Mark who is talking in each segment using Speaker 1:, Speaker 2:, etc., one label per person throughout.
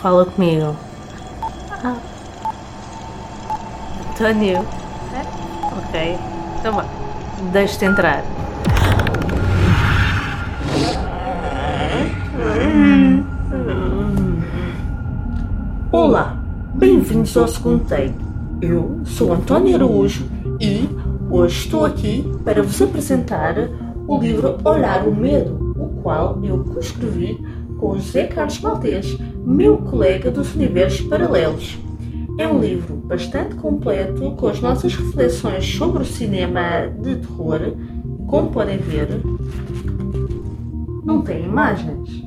Speaker 1: fala comigo. Ah. António. Ok. Então vá. Deixa-te entrar.
Speaker 2: Olá, bem-vindos ao segundo take. Eu sou António Araújo e hoje estou aqui para vos apresentar o livro Olhar o Medo, o qual eu coescrevi com José Carlos Maltês, meu colega dos Universos Paralelos. É um livro bastante completo com as nossas reflexões sobre o cinema de terror. Como podem ver, não tem imagens.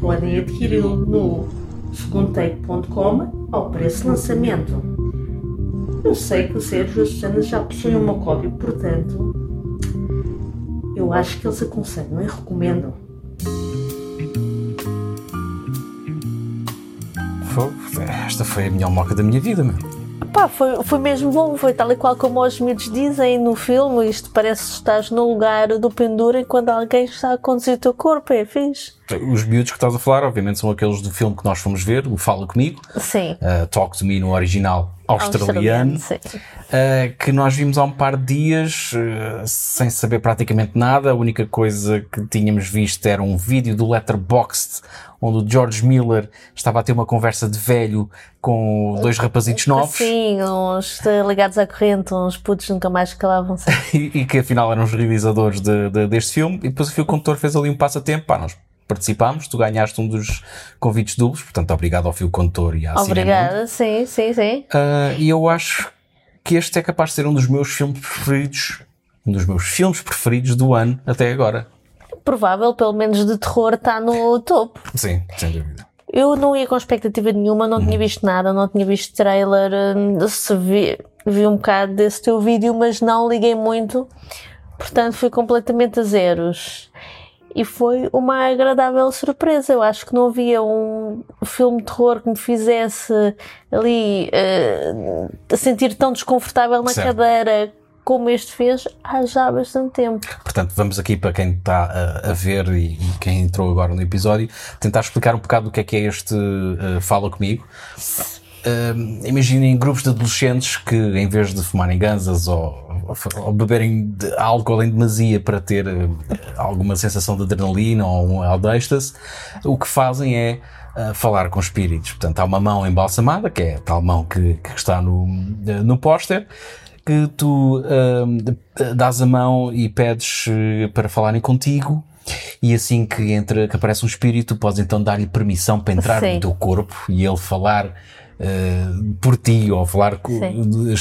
Speaker 2: Podem adquiri-lo no segundotake.com ao preço de lançamento. Eu sei que o Sérgio e a Susana já possuem uma cópia, portanto, eu acho que eles aconselham e recomendam.
Speaker 3: Esta foi a melhor moca da minha vida, meu.
Speaker 1: Pá, foi, foi mesmo bom, foi tal e qual como os miúdos dizem no filme, isto parece que estás no lugar do pendura enquanto alguém está a conduzir o teu corpo, é fixe.
Speaker 3: Os miúdos que estás a falar, obviamente, são aqueles do filme que nós fomos ver, o Fala Comigo.
Speaker 1: Sim.
Speaker 3: Uh, Talk to Me no original australiano.
Speaker 1: australiano
Speaker 3: uh, que nós vimos há um par de dias, uh, sem saber praticamente nada. A única coisa que tínhamos visto era um vídeo do Letterboxd, onde o George Miller estava a ter uma conversa de velho com dois rapazitos novos.
Speaker 1: Sim, uns ligados à corrente, uns putos nunca mais calavam
Speaker 3: e, e que afinal eram os realizadores de, de, deste filme. E depois o condutor fez ali um passatempo. Pá, nós participámos, tu ganhaste um dos convites duplos, portanto, obrigado ao fio condutor e à
Speaker 1: Obrigada, sim, sim, sim.
Speaker 3: Uh, e eu acho que este é capaz de ser um dos meus filmes preferidos, um dos meus filmes preferidos do ano até agora.
Speaker 1: Provável, pelo menos de terror, está no topo.
Speaker 3: Sim, sem dúvida.
Speaker 1: Eu não ia com expectativa nenhuma, não tinha uhum. visto nada, não tinha visto trailer, hum, se vi, vi um bocado desse teu vídeo, mas não liguei muito, portanto fui completamente a zeros e foi uma agradável surpresa. Eu acho que não havia um filme de terror que me fizesse ali uh, sentir tão desconfortável na certo. cadeira como este fez há já bastante tempo.
Speaker 3: Portanto, vamos aqui para quem está a, a ver e, e, quem entrou agora no episódio, tentar explicar um bocado o que é que é este uh, Fala Comigo. Uh, imaginem grupos de adolescentes que, em vez de fumarem ganzas ou, ou, ou beberem de álcool em demasia para ter uh, alguma sensação de adrenalina ou um o que fazem é uh, falar com espíritos. Portanto, há uma mão embalsamada, que é a tal mão que, que está no, no póster, que tu dás a mão e pedes para falarem contigo e assim que entra, que aparece um espírito, podes então dar-lhe permissão para entrar Sim. no teu corpo e ele falar uh, por ti ou falar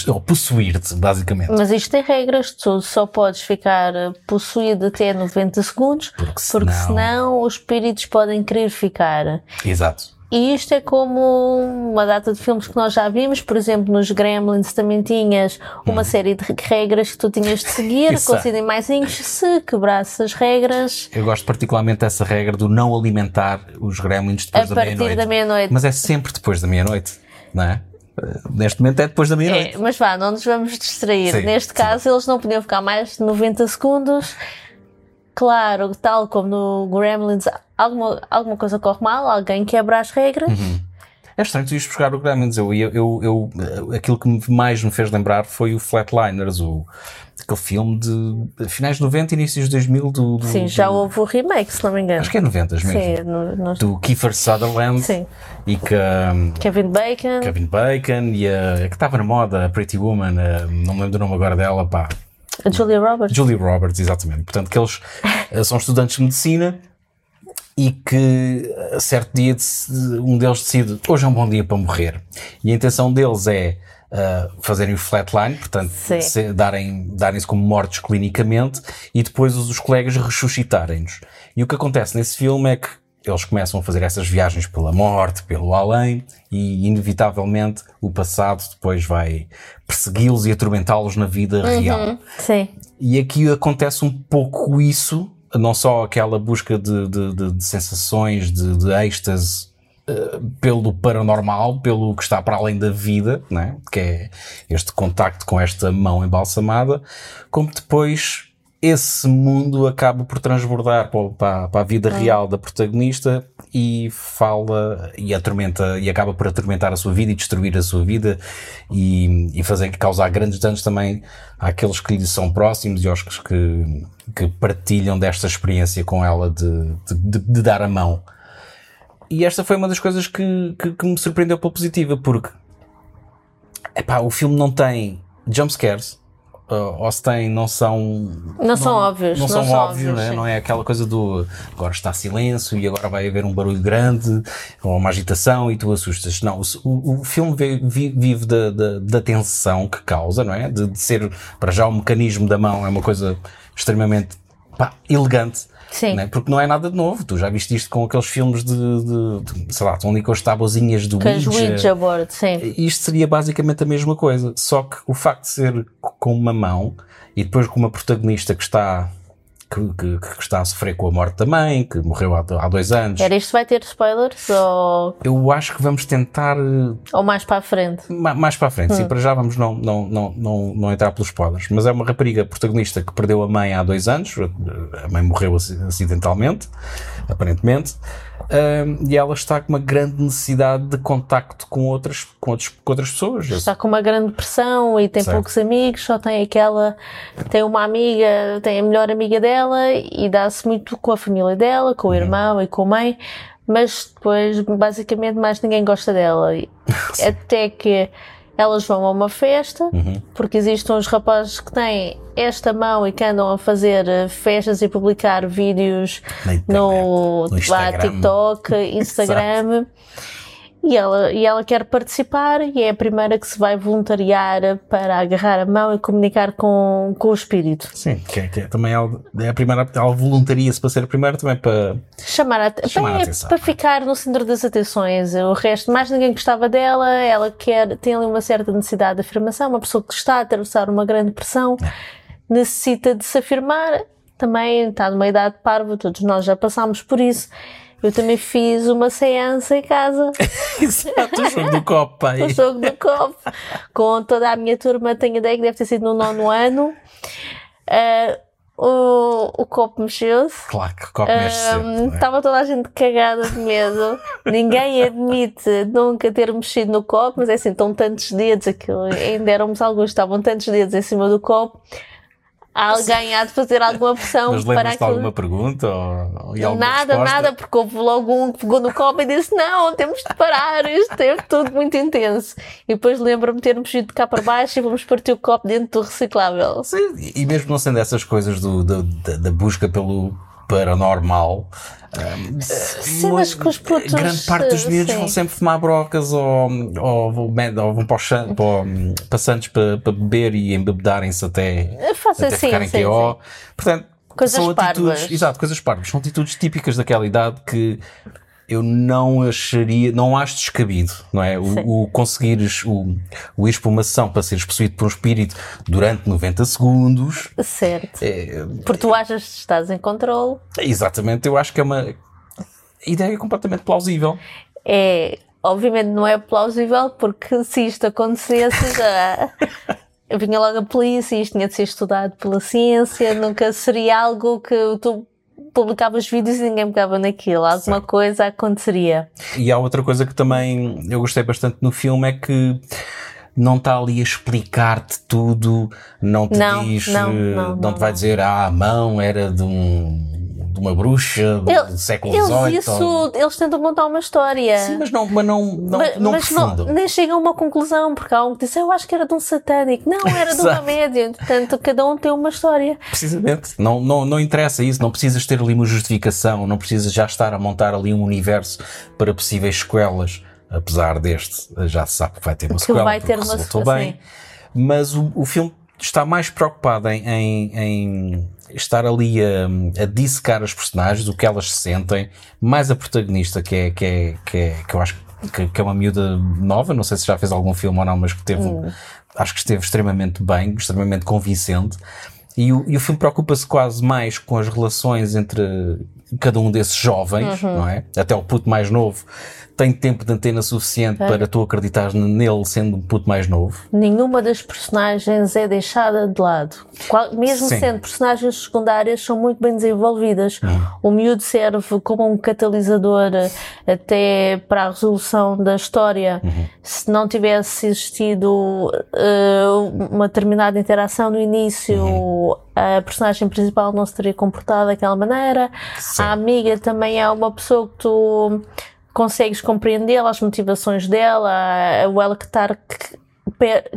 Speaker 3: ou possuir-te, basicamente.
Speaker 1: Mas isto tem regras, tu só podes ficar eh, possuído até 90 segundos, porque senão, porque senão os espíritos podem querer ficar.
Speaker 3: Exato.
Speaker 1: E isto é como uma data de filmes que nós já vimos, por exemplo, nos Gremlins também tinhas uma hum. série de regras que tu tinhas de seguir, com os animaizinhos, se quebrasse as regras.
Speaker 3: Eu gosto particularmente dessa regra do não alimentar os Gremlins depois da meia-noite.
Speaker 1: A partir da meia-noite.
Speaker 3: Mas é sempre depois da meia-noite não é? Neste momento é depois da meia-noite.
Speaker 1: É, mas vá, não nos vamos distrair. Sim, Neste caso, sim. eles não podiam ficar mais de 90 segundos. Claro, tal como no Gremlins, alguma, alguma coisa corre mal, alguém quebra as regras. Uhum.
Speaker 3: É estranho tu ires buscar o Gremlins. Eu, eu, eu, aquilo que mais me fez lembrar foi o Flatliners, o, aquele filme de finais de 90 inícios de 2000 do, do
Speaker 1: Sim, já houve o remake, se não me engano.
Speaker 3: Acho que é 90 mesmo. Sim, no, no... do Kiefer Sutherland
Speaker 1: Sim.
Speaker 3: e que
Speaker 1: um, Kevin Bacon.
Speaker 3: Kevin Bacon e a, a que estava na moda, a Pretty Woman, a, não me lembro do nome agora dela, pá.
Speaker 1: A Julia Roberts.
Speaker 3: Julia Roberts, exatamente. Portanto, que eles eh, são estudantes de medicina e que a certo dia um deles decide hoje é um bom dia para morrer. E a intenção deles é uh, fazerem o flatline, portanto, se, darem, darem-se como mortos clinicamente e depois os, os colegas ressuscitarem-nos. E o que acontece nesse filme é que eles começam a fazer essas viagens pela morte, pelo além, e inevitavelmente o passado depois vai persegui-los e atormentá-los na vida uhum, real.
Speaker 1: Sim.
Speaker 3: E aqui acontece um pouco isso, não só aquela busca de, de, de, de sensações, de, de êxtase eh, pelo paranormal, pelo que está para além da vida, né? que é este contacto com esta mão embalsamada, como depois esse mundo acaba por transbordar para, para, para a vida real da protagonista e fala e atormenta e acaba por atormentar a sua vida e destruir a sua vida e, e fazer causar grandes danos também àqueles que lhe são próximos e aos que, que partilham desta experiência com ela de, de, de dar a mão. E esta foi uma das coisas que, que, que me surpreendeu pela positiva, porque epá, o filme não tem jumpscares, ou se tem, não são.
Speaker 1: Não, não são óbvios.
Speaker 3: Não, são, óbvios, óbvios né? não é aquela coisa do agora está silêncio e agora vai haver um barulho grande ou uma agitação e tu assustas. Não, o, o filme vive, vive da, da, da, tensão que causa, não é? De, de, ser, para já, o mecanismo da mão é uma coisa extremamente pá, elegante
Speaker 1: Sim.
Speaker 3: Né? Porque não é nada de novo. Tu já viste isto com aqueles filmes de, de, de sei lá, estão ali com as tabuzinhas do
Speaker 1: com Ouija. Ouija board, sim.
Speaker 3: Isto seria basicamente a mesma coisa. Só que o facto de ser com uma mão e depois com uma protagonista que está que, que, que, está a sofrer com a morte da mãe, que morreu há, há dois anos.
Speaker 1: Era isto vai ter spoilers? Ou...
Speaker 3: Eu acho que vamos tentar. Eh,
Speaker 1: ou mais para a frente?
Speaker 3: Ma, mais para a frente, hum. sim, para já vamos não, não, não, não, não entrar pelos spoilers. Mas é uma rapariga protagonista que perdeu a mãe há dois anos, a mãe morreu acidentalmente, aparentemente e ela está com uma grande necessidade de contacto com outras, com outros, com outras pessoas.
Speaker 1: Está com uma grande pressão e tem certo. poucos amigos, só tem aquela, tem uma amiga, tem a melhor amiga dela e dá-se muito com a família dela, com o uhum. irmão e com a mãe, mas depois basicamente mais ninguém gosta dela. Até que elas vão a uma festa, uhum. porque existem uns rapazes que têm esta mão e que andam a fazer eh, festas e publicar vídeos no, no lá, TikTok, Instagram. E ela, e ela quer participar e é a primeira que se vai voluntariar para agarrar a mão e comunicar com, com o espírito.
Speaker 3: Sim, que, é, que é, também é a primeira, ela voluntaria-se para ser a primeira também para
Speaker 1: chamar a, chamar a atenção. Para ficar no centro das atenções. O resto, mais ninguém gostava dela, ela quer, tem ali uma certa necessidade de afirmação, uma pessoa que está a atravessar uma grande pressão, é. necessita de se afirmar, também está numa idade parva, todos nós já passámos por isso eu também fiz uma seança em casa.
Speaker 3: Exato, o jogo do copo, pai.
Speaker 1: o jogo do copo. Com toda a minha turma, tenho ideia que deve ter sido no nono ano. Uh, o, o copo mexeu-se.
Speaker 3: Claro que o copo mexe uh,
Speaker 1: Estava toda a gente cagada de medo. Ninguém admite nunca ter mexido no copo, mas é assim, estão tantos dedos, aquilo, ainda éramos alguns, estavam tantos dedos em cima do copo alguém há de fazer alguma pressão
Speaker 3: Mas
Speaker 1: para aquilo.
Speaker 3: alguma pergunta? Ou,
Speaker 1: ou nada, resposta? nada, porque houve logo um que pegou no copo e disse: Não, temos de parar, isto é tudo muito intenso. E depois lembro-me de termos ido de cá para baixo e vamos partir o copo dentro do reciclável.
Speaker 3: Sim, e mesmo não sendo essas coisas do, do da, da busca pelo paranormal.
Speaker 1: Um, Cenas que os putos,
Speaker 3: grande parte dos miúdos vão sempre fumar brocas ou, ou, ou, ou vão para, os, para, para Santos para, para beber e embebedarem-se até,
Speaker 1: Faça
Speaker 3: até
Speaker 1: assim,
Speaker 3: ficarem
Speaker 1: sim,
Speaker 3: KO. Portanto,
Speaker 1: coisas
Speaker 3: são atitudes,
Speaker 1: parvas.
Speaker 3: exato, coisas parvas. São atitudes típicas daquela idade que eu não acharia, não acho descabido, não é? O, o conseguires o, o ir para uma sessão para seres possuído por um espírito durante 90 segundos.
Speaker 1: Certo. É, Porque tu achas que estás em controle.
Speaker 3: Exatamente, eu acho que é uma ideia completamente plausível.
Speaker 1: É, obviamente não é plausível porque se isto acontecesse já vinha logo a polícia, isto tinha de ser estudado pela ciência, nunca seria algo que tu publicavas vídeos e ninguém pegava naquilo, alguma Sim. coisa aconteceria.
Speaker 3: E há outra coisa que também eu gostei bastante no filme é que não está ali a explicar-te tudo, não te
Speaker 1: não,
Speaker 3: diz,
Speaker 1: não, não,
Speaker 3: não, te vai dizer, ah, a mão era de um de uma bruxa do,
Speaker 1: Ele,
Speaker 3: século
Speaker 1: XVIII. Isso, ou... Eles tentam montar uma história.
Speaker 3: Sim, mas não, mas não, não, mas, não mas não,
Speaker 1: nem chegam a uma conclusão, porque há um que diz, eu acho que era de um satânico. Não, era de uma média. Portanto, cada um tem uma história.
Speaker 3: Precisamente. Não, não, não interessa isso. Não precisas ter ali uma justificação. Não precisas já estar a montar ali um universo para possíveis sequelas. Apesar deste, já se sabe que vai ter uma sequela.
Speaker 1: Vai ter uma
Speaker 3: sequela. bem. Mas o, o filme está mais preocupado em, em, em estar ali a, a dissecar as personagens, o que elas sentem, mais a protagonista, que é, que é, que, é, que eu acho que, que, é uma miúda nova, não sei se já fez algum filme ou não, mas que teve, hum. acho que esteve extremamente bem, extremamente convincente. E o, e o filme preocupa-se quase mais com as relações entre cada um desses jovens, uhum. não é? Até o puto mais novo tem tempo de antena suficiente para tu acreditares nele sendo um puto mais novo.
Speaker 1: Nenhuma das personagens é deixada de lado. Qual- mesmo
Speaker 3: Sim.
Speaker 1: sendo personagens secundárias, são muito bem desenvolvidas.
Speaker 3: Uhum.
Speaker 1: O miúdo serve como um catalisador eh, até para a resolução da história.
Speaker 3: Uhum.
Speaker 1: Se não tivesse existido eh, uma determinada interação no início,
Speaker 3: Uhum.
Speaker 1: A personagem principal não se teria comportado daquela maneira.
Speaker 3: Sim.
Speaker 1: A amiga também é uma pessoa que tu consegues compreendê-la, as motivações dela, o ela que estar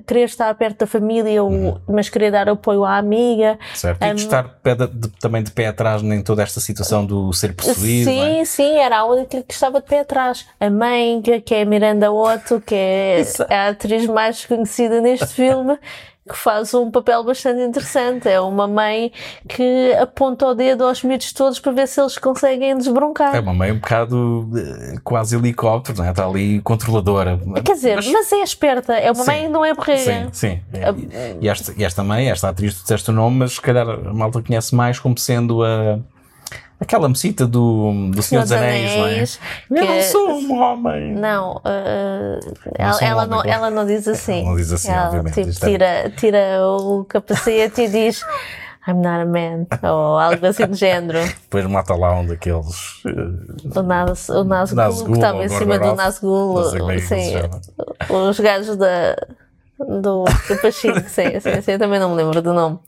Speaker 1: querer estar perto da família,
Speaker 3: Uhum.
Speaker 1: mas querer dar apoio à amiga.
Speaker 3: Certo? E estar pé de- de- também de pé atrás em toda esta situação do ser possuído. não é?
Speaker 1: Sim, sim, era a única que estava de pé atrás. A mãe, que que é Miranda Otto, que é a atriz mais conhecida neste filme, que faz um papel bastante interessante. É uma mãe que aponta o dedo aos miúdos todos para ver se eles conseguem desbroncar.
Speaker 3: É uma mãe um bocado eh, quase helicóptero, não é? Está ali controladora.
Speaker 1: Quer dizer, mas, é esperta, é uma
Speaker 3: Sim.
Speaker 1: mãe que não é
Speaker 3: Sim,
Speaker 1: borrega.
Speaker 3: sim. E, e esta, e esta mãe, esta atriz, tu disseste o nome, mas se calhar a malta conhece mais como sendo a. Aquela mecita do, do Senhor dos Anéis, não é?
Speaker 1: que
Speaker 3: Eu não sou um homem.
Speaker 1: Não, uh, ela,
Speaker 3: um
Speaker 1: ela
Speaker 3: homem,
Speaker 1: não, ela não diz assim.
Speaker 3: Ela não diz assim,
Speaker 1: ela,
Speaker 3: obviamente,
Speaker 1: Tipo,
Speaker 3: é-
Speaker 1: tira, tira o capacete e diz I'm not a man, ou algo assim do género.
Speaker 3: Depois mata lá um daqueles. eh,
Speaker 1: O, Nas, o Nazgul,
Speaker 3: Nazgul,
Speaker 1: que estava em cima do
Speaker 3: Gorgoroth,
Speaker 1: Nazgul.
Speaker 3: não é
Speaker 1: sim, os gajos da, do capachinho, sim, sim, sim, eu também não me lembro do nome.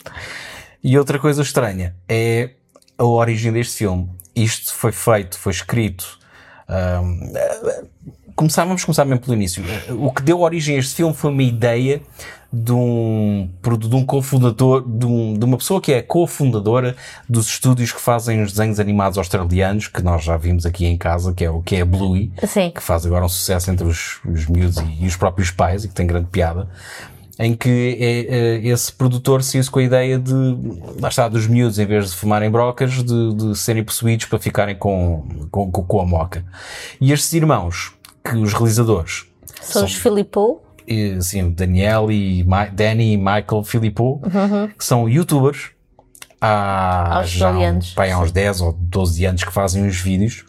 Speaker 3: E outra coisa estranha é a origem deste filme. Isto foi feito, foi escrito. ahm, eh, começar, vamos começar mesmo pelo início. O que deu origem a este filme foi uma ideia de um, de um cofundador, de, um- de uma pessoa que é cofundadora dos estúdios que fazem os desenhos animados australianos, que nós já vimos aqui em casa, que é o que é a Bluey
Speaker 1: Sim,
Speaker 3: que faz agora um sucesso entre os, os miúdos e, e os próprios pais, e que tem grande piada, em que é, é, esse produtor se com a ideia de, lá está, dos miúdos, em vez de fumarem brocas, de, de serem possuídos para ficarem com, com, com, com a moca. E estes irmãos, que os realizadores,
Speaker 1: são os Filippo.
Speaker 3: e, assim, Daniel e Ma- Danny e Michael Filippo, que são youtubers há, já,
Speaker 1: Australianos,
Speaker 3: pai, há uns 10 ou 12 anos que fazem os vídeos.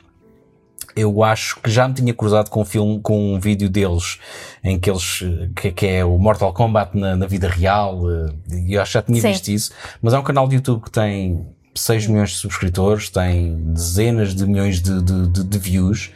Speaker 3: Eu acho que já me tinha cruzado com um filme, com um vídeo deles em que eles, que, que é o Mortal Kombat na, na vida real, eh, e eu acho que já tinha
Speaker 1: Sim.
Speaker 3: visto isso, mas é um canal de YouTube que tem 6 milhões de subscritores, tem dezenas de milhões de, de, de- de views,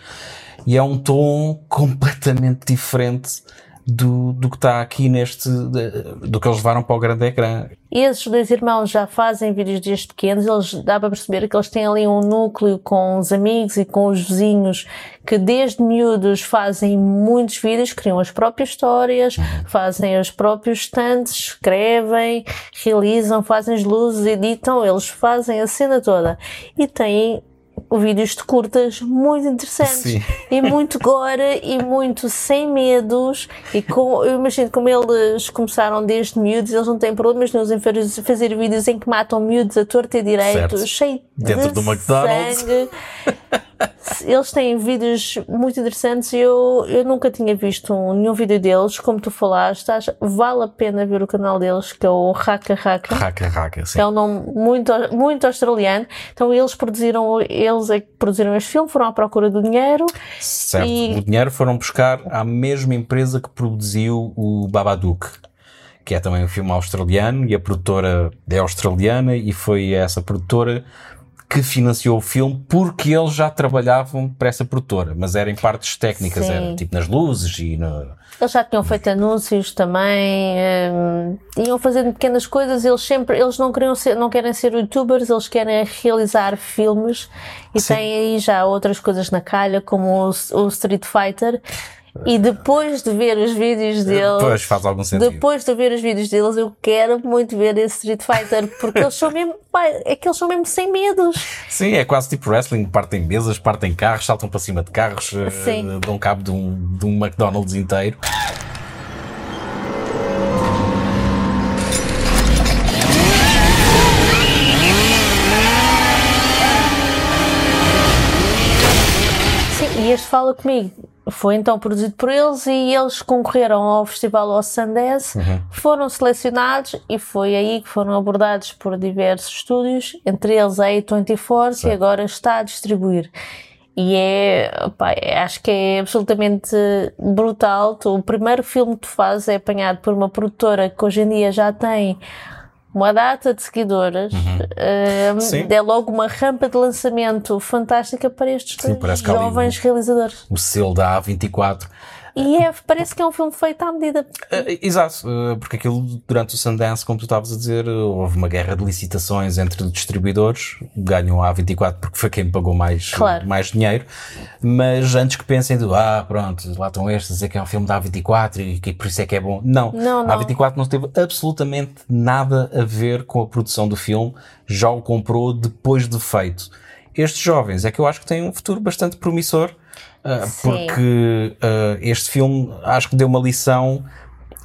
Speaker 3: e é um tom completamente diferente do, do que está aqui neste, do que eles levaram para o grande ecrã.
Speaker 1: Esses dois irmãos já fazem vídeos desde pequenos, eles dá para perceber que eles têm ali um núcleo com os amigos e com os vizinhos que desde miúdos fazem muitos vídeos, criam as próprias histórias, fazem os próprios stands, escrevem, realizam, fazem as luzes, editam, eles fazem a cena toda. E têm vídeos de curtas muito interessantes
Speaker 3: Sim.
Speaker 1: e muito gore e muito sem medos e com, eu imagino como eles começaram desde miúdos eles não têm problemas nenhum em fazer, fazer vídeos em que matam miúdos a torta e direito
Speaker 3: Certo.
Speaker 1: cheio
Speaker 3: Dentro
Speaker 1: de
Speaker 3: do McDonald's.
Speaker 1: sangue eles têm vídeos muito interessantes e eu, eu nunca tinha visto um- nenhum vídeo deles como tu falaste acho- vale a pena ver o canal deles que é o Raka Raka
Speaker 3: Raca, raca, sim.
Speaker 1: é um nome muito, muito australiano. Então eles produziram, eles é que produziram este filme, foram à procura do dinheiro.
Speaker 3: Certo.
Speaker 1: E-
Speaker 3: O dinheiro foram buscar à mesma empresa que produziu o Babadook, que é também um filme australiano e a produtora é australiana e foi essa produtora que financiou o filme porque eles já trabalhavam para essa produtora, mas era em partes técnicas,
Speaker 1: Sim.
Speaker 3: era tipo nas luzes e no...
Speaker 1: Eles já tinham feito anúncios também, hum, iam fazendo pequenas coisas. Eles sempre, eles não queriam ser, não querem ser youtubers, eles querem realizar filmes e
Speaker 3: Sim.
Speaker 1: têm aí já outras coisas na calha, como o, o Street Fighter. E depois de ver os vídeos deles,
Speaker 3: Pois, faz algum sentido.
Speaker 1: depois de ver os vídeos deles, eu quero muito ver esse Street Fighter, porque eles são mesmo, é que eles são mesmo sem medos.
Speaker 3: Sim, é quase tipo wrestling, partem mesas, partem carros, saltam para cima de carros, eh,
Speaker 1: Sim.
Speaker 3: dão cabo de um, de um McDonald's inteiro.
Speaker 1: E este Fala Comigo foi então produzido por eles e eles concorreram ao Festival Los Sundance, foram selecionados e foi aí que foram abordados por diversos estúdios, entre eles a A24, que agora está a distribuir. E é, pá, é- acho que é absolutamente brutal. O primeiro filme que tu fazes é apanhado por uma produtora que hoje em dia já tem uma data de seguidoras. eh,
Speaker 3: Sim.
Speaker 1: é logo uma rampa de lançamento fantástica para estes
Speaker 3: Sim,
Speaker 1: jovens
Speaker 3: um-
Speaker 1: realizadores.
Speaker 3: O selo da A24.
Speaker 1: E é, parece que é um filme feito à medida.
Speaker 3: Eh, exato, eh, porque aquilo durante o Sundance, como tu estavas a dizer, houve uma guerra de licitações entre distribuidores, ganham a A24 porque foi quem pagou mais,
Speaker 1: Claro.
Speaker 3: mais dinheiro, mas antes que pensem do, ah, pronto, lá estão estes a dizer que é um filme da A24 e que por isso é que é bom. Não,
Speaker 1: Não,
Speaker 3: a
Speaker 1: não.
Speaker 3: A24 não teve absolutamente nada a ver com a produção do filme, já o comprou depois de feito. Estes jovens é que eu acho que têm um futuro bastante promissor. Porque ah, este filme acho que deu uma lição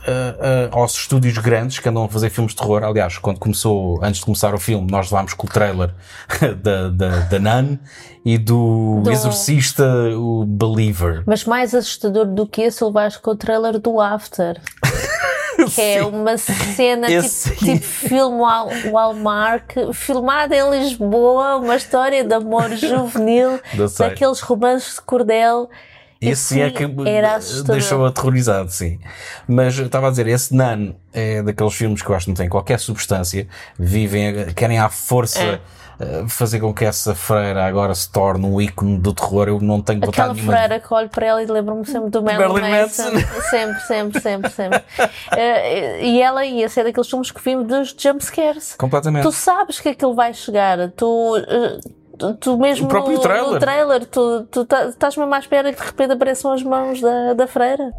Speaker 3: ah, ah, aos estúdios grandes que andam a fazer filmes de terror. Aliás, quando começou, antes de começar o filme, nós levámos com o trailer da, da, da Nun e do,
Speaker 1: Do-
Speaker 3: Exorcista, o Believer.
Speaker 1: Mas mais assustador do que acho que é o trailer do After. Que é uma cena
Speaker 3: Esse
Speaker 1: tipo, tipo filme Wal- Walmart, filmada em Lisboa, uma história de amor juvenil, daqueles romances de cordel.
Speaker 3: Esse é
Speaker 1: Esse
Speaker 3: que deixou aterrorizado, sim. Mas estava a dizer, esse Nun é daqueles filmes que eu acho que não têm qualquer substância, vivem, querem à força
Speaker 1: É.
Speaker 3: eh, fazer com que essa freira agora se torne um ícone do terror. Eu não tenho
Speaker 1: Aquela
Speaker 3: vontade nenhuma.
Speaker 1: freira que olho para ela e lembro-me sempre do Marilyn
Speaker 3: Marilyn
Speaker 1: Manson.
Speaker 3: Manson.
Speaker 1: Sempre, sempre, sempre, sempre. Eh, e ela ia ser daqueles filmes que vimos dos jumpscares.
Speaker 3: Completamente.
Speaker 1: Tu sabes que aquilo vai chegar. Tu, eh, tu, tu mesmo
Speaker 3: O próprio
Speaker 1: no,
Speaker 3: trailer.
Speaker 1: no trailer, tu, tu tá- estás mesmo à espera que de repente apareçam as mãos da, da freira.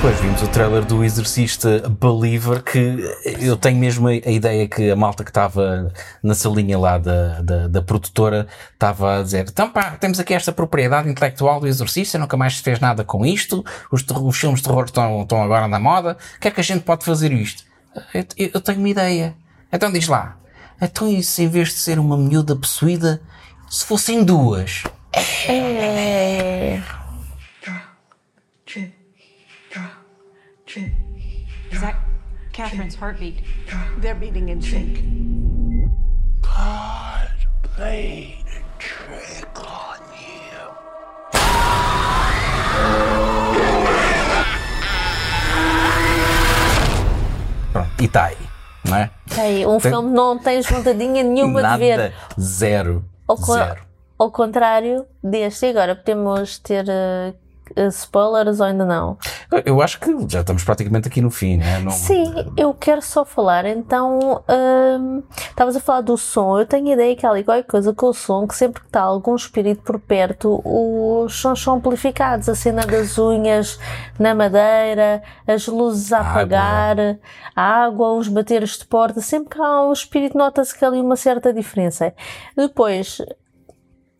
Speaker 3: Depois vimos o trailer do Exorcista Believer, que eu tenho mesmo a ideia que a malta que estava na salinha lá da, da, da produtora estava a dizer: então pá, temos aqui esta propriedade intelectual do Exorcista, nunca mais se fez nada com isto, os, os filmes de terror estão, estão agora na moda, o que é que a gente pode fazer isto? Eu, eu- eu tenho uma ideia. Então diz lá: então isso em vez de ser uma miúda possuída, se fossem duas.
Speaker 1: É.
Speaker 4: Is that Catherine's heartbeat?
Speaker 5: They're beating in sync.
Speaker 6: played a trick on you.
Speaker 3: Pronto, e está aí, não é?
Speaker 1: Tem, um filme não tens vontadinha nenhuma
Speaker 3: Nada,
Speaker 1: de ver.
Speaker 3: zero.
Speaker 1: Ao,
Speaker 3: Zero.
Speaker 1: ao contrário deste, e agora podemos ter eh, spoilers ou ainda não?
Speaker 3: Eu acho que já estamos praticamente aqui no fim, né? Não,
Speaker 1: Sim, eu quero só falar. Então, hum, estavas a falar do som. Eu tenho a ideia que há ali qualquer coisa com o som, que sempre que está algum espírito por perto, os sons são amplificados. A cena das unhas na madeira, as luzes a
Speaker 3: A
Speaker 1: apagar, a água, os bateres de porta. Sempre que há um espírito, nota-se que há ali uma certa diferença. Depois,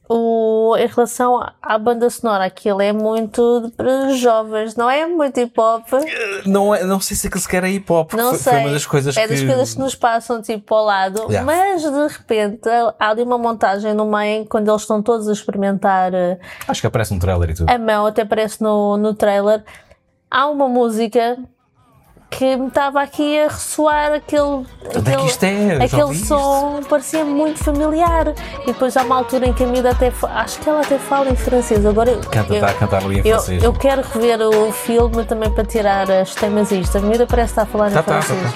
Speaker 1: o, em relação à banda sonora, aquilo é muito para jovens, não é muito hip hop.
Speaker 3: não, é- não sei se aquilo sequer é hip hop.
Speaker 1: Não
Speaker 3: foi,
Speaker 1: sei.
Speaker 3: foi uma das coisas
Speaker 1: é
Speaker 3: que.
Speaker 1: das coisas que nos passam tipo ao lado,
Speaker 3: Yeah.
Speaker 1: mas de repente há ali uma montagem no meio quando eles estão todos a experimentar eh,
Speaker 3: Acho que aparece um trailer e tudo.
Speaker 1: a mão, até aparece no, no trailer. Há uma música que me estava aqui a ressoar aquele,
Speaker 3: Onde é que isto é? Já
Speaker 1: aquele som parecia muito familiar. E depois há uma altura em que a miúda até acho que ela até fala em francês. Agora eu-
Speaker 3: Canta,
Speaker 1: eu,
Speaker 3: está a cantar ali em
Speaker 1: eu,
Speaker 3: francês.
Speaker 1: eu quero rever o filme também para tirar as temas isto. A miúda parece estar a falar
Speaker 3: Tá,
Speaker 1: em
Speaker 3: tá, tá,
Speaker 1: francês.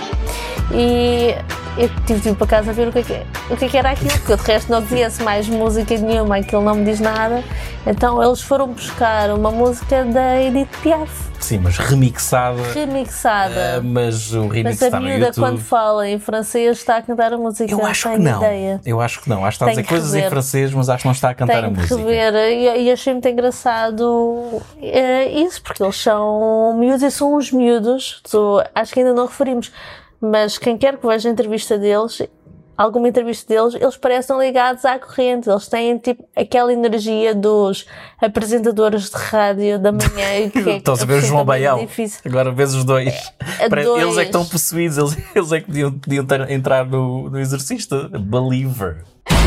Speaker 1: E eu tive de ir para casa ver o que, é que, o que, é que era aquilo, porque eu de resto não conheço mais música nenhuma, aquilo não me diz nada. Então eles foram buscar uma música da Edith Piaf,
Speaker 3: Sim, mas remixada.
Speaker 1: remixada.
Speaker 3: ah, mas o remix
Speaker 1: Mas a
Speaker 3: está no
Speaker 1: miúda,
Speaker 3: YouTube.
Speaker 1: quando fala em francês, está a cantar a música.
Speaker 3: Eu acho que não.
Speaker 1: ideia.
Speaker 3: Eu acho que não. Acho que está a dizer coisas em francês, mas acho que não está a cantar a
Speaker 1: Tenho que
Speaker 3: música.
Speaker 1: rever e, e achei muito engraçado eh, isso, porque eles são miúdos e são uns miúdos, tu- acho que ainda não referimos, mas quem quer que veja a entrevista deles, alguma entrevista deles, eles parecem ligados à corrente, eles têm tipo aquela energia dos apresentadores de rádio da manhã. Que é
Speaker 3: Estás a ver o João Baião?
Speaker 1: Difícil.
Speaker 3: Agora vês os dois.
Speaker 1: É,
Speaker 3: Parece-
Speaker 1: dois.
Speaker 3: Eles é que estão possuídos, eles, eles é que podiam, podiam ter- entrar no, no exorcista. Believer.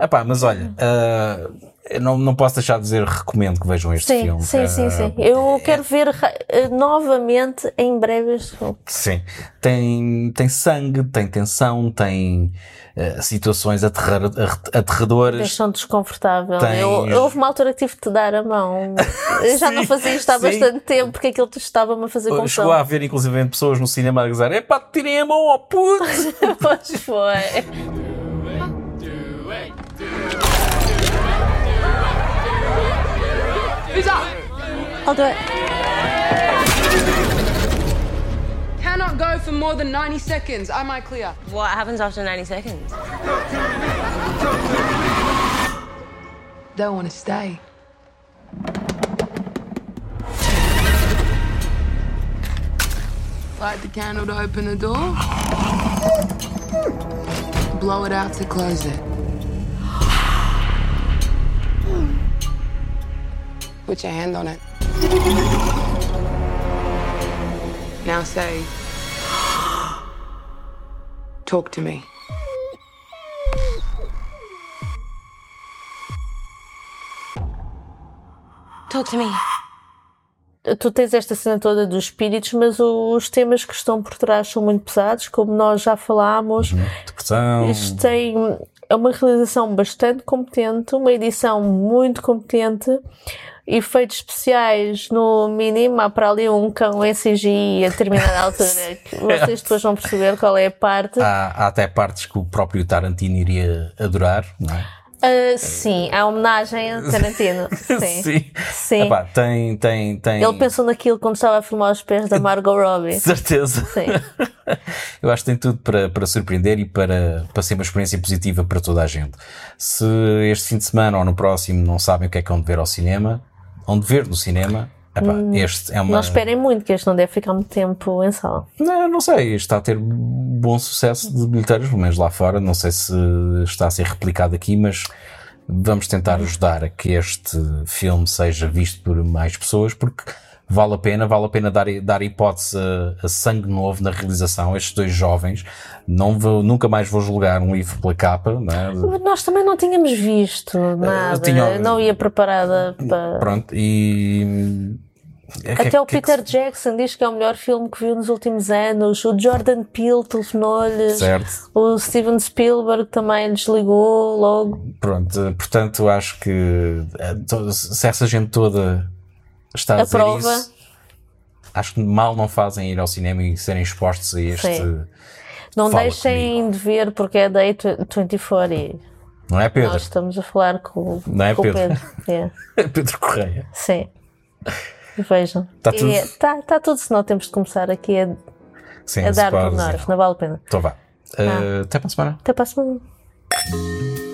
Speaker 3: Epá, mas olha, ah, eu não, não posso deixar de dizer recomendo que vejam este
Speaker 1: Sim,
Speaker 3: filme.
Speaker 1: sim, sim,
Speaker 3: Ah,
Speaker 1: sim. Eu quero ver eh, novamente em breve este filme.
Speaker 3: Sim. Tem, tem sangue, tem tensão, tem ah, situações aterrar- aterradoras.
Speaker 1: Deixam desconfortável.
Speaker 3: Tens-
Speaker 1: Eu, eu- houve uma altura que tive de te dar a mão. Eu já não
Speaker 3: Sim,
Speaker 1: fazia isto há
Speaker 3: sim.
Speaker 1: bastante tempo porque aquilo estava-me a fazer
Speaker 3: Chegou
Speaker 1: confusão.
Speaker 3: a haver inclusive pessoas no cinema a dizer: epá, tirem a mão ao puto!
Speaker 1: pois foi. I'll do it.
Speaker 7: Cannot go for more than 90 seconds. Am I clear?
Speaker 8: What happens after 90 seconds?
Speaker 7: They'll want to stay. Light the candle to open the door. Blow it out to close it. Put your hand on it. Now say, talk to me.
Speaker 8: Talk to me.
Speaker 1: Tu tens esta cena toda dos espíritos, mas os temas que estão por trás são muito pesados, como nós já falámos.
Speaker 3: Depressão.
Speaker 1: Isto tem é uma realização bastante competente, uma edição muito competente, efeitos especiais no mínimo. Há para ali um cão em CGI a determinada altura que vocês depois vão perceber qual é a parte.
Speaker 3: Há, há até partes que o próprio Tarantino iria adorar, não é?
Speaker 1: Ah, sim, há homenagem a Tarantino. Sim.
Speaker 3: Sim.
Speaker 1: Sim.
Speaker 3: Epá, tem, tem, tem.
Speaker 1: Ele pensou naquilo quando estava a filmar os pés da Margot Robbie.
Speaker 3: Certeza.
Speaker 1: Sim.
Speaker 3: Eu acho que tem tudo para, para surpreender e para, para ser uma experiência positiva para toda a gente. Se este fim de semana ou no próximo não sabem o que é que vão de ver ao cinema, vão de ver no cinema, epá, este é uma.
Speaker 1: Não esperem muito, que este não deve ficar muito tempo em sala.
Speaker 3: Não, não sei, está a ter bom sucesso de bilheteiros, pelo menos lá fora. Não sei se está a ser replicado aqui, mas vamos tentar ajudar a que este filme seja visto por mais pessoas, porque vale a pena, vale a pena dar, dar hipótese a, a sangue novo na realização. Estes dois jovens, não vou, nunca mais vou julgar um livro pela capa, é?
Speaker 1: Nós também não tínhamos visto nada.
Speaker 3: tinha-
Speaker 1: Não ia preparada para.
Speaker 3: Pronto, e. é que-
Speaker 1: Até o
Speaker 3: que é que
Speaker 1: Peter
Speaker 3: se-
Speaker 1: Jackson diz que é o melhor filme que viu nos últimos anos. O Jordan Peele telefonou-lhes.
Speaker 3: Certo.
Speaker 1: O Steven Spielberg também desligou logo.
Speaker 3: Pronto, eh, portanto, acho que eh, se essa gente toda está a, dizer
Speaker 1: Aprova.
Speaker 3: isso, acho que mal não fazem ir ao cinema e serem expostos a este.
Speaker 1: Sim. Não deixem de ver porque é da A24 e
Speaker 3: Não é Pedro?
Speaker 1: nós estamos a falar com,
Speaker 3: Não é
Speaker 1: com o
Speaker 3: Pedro?
Speaker 1: Pedro. É.
Speaker 3: Pedro Correia.
Speaker 1: Sim. Vejam.
Speaker 3: Tá tudo-
Speaker 1: Está tá tudo, senão temos de começar aqui a,
Speaker 3: Sim,
Speaker 1: a dar pormenores. Não vale a pena.
Speaker 3: Então vá. Eh, Até para a semana.
Speaker 1: Até para a semana.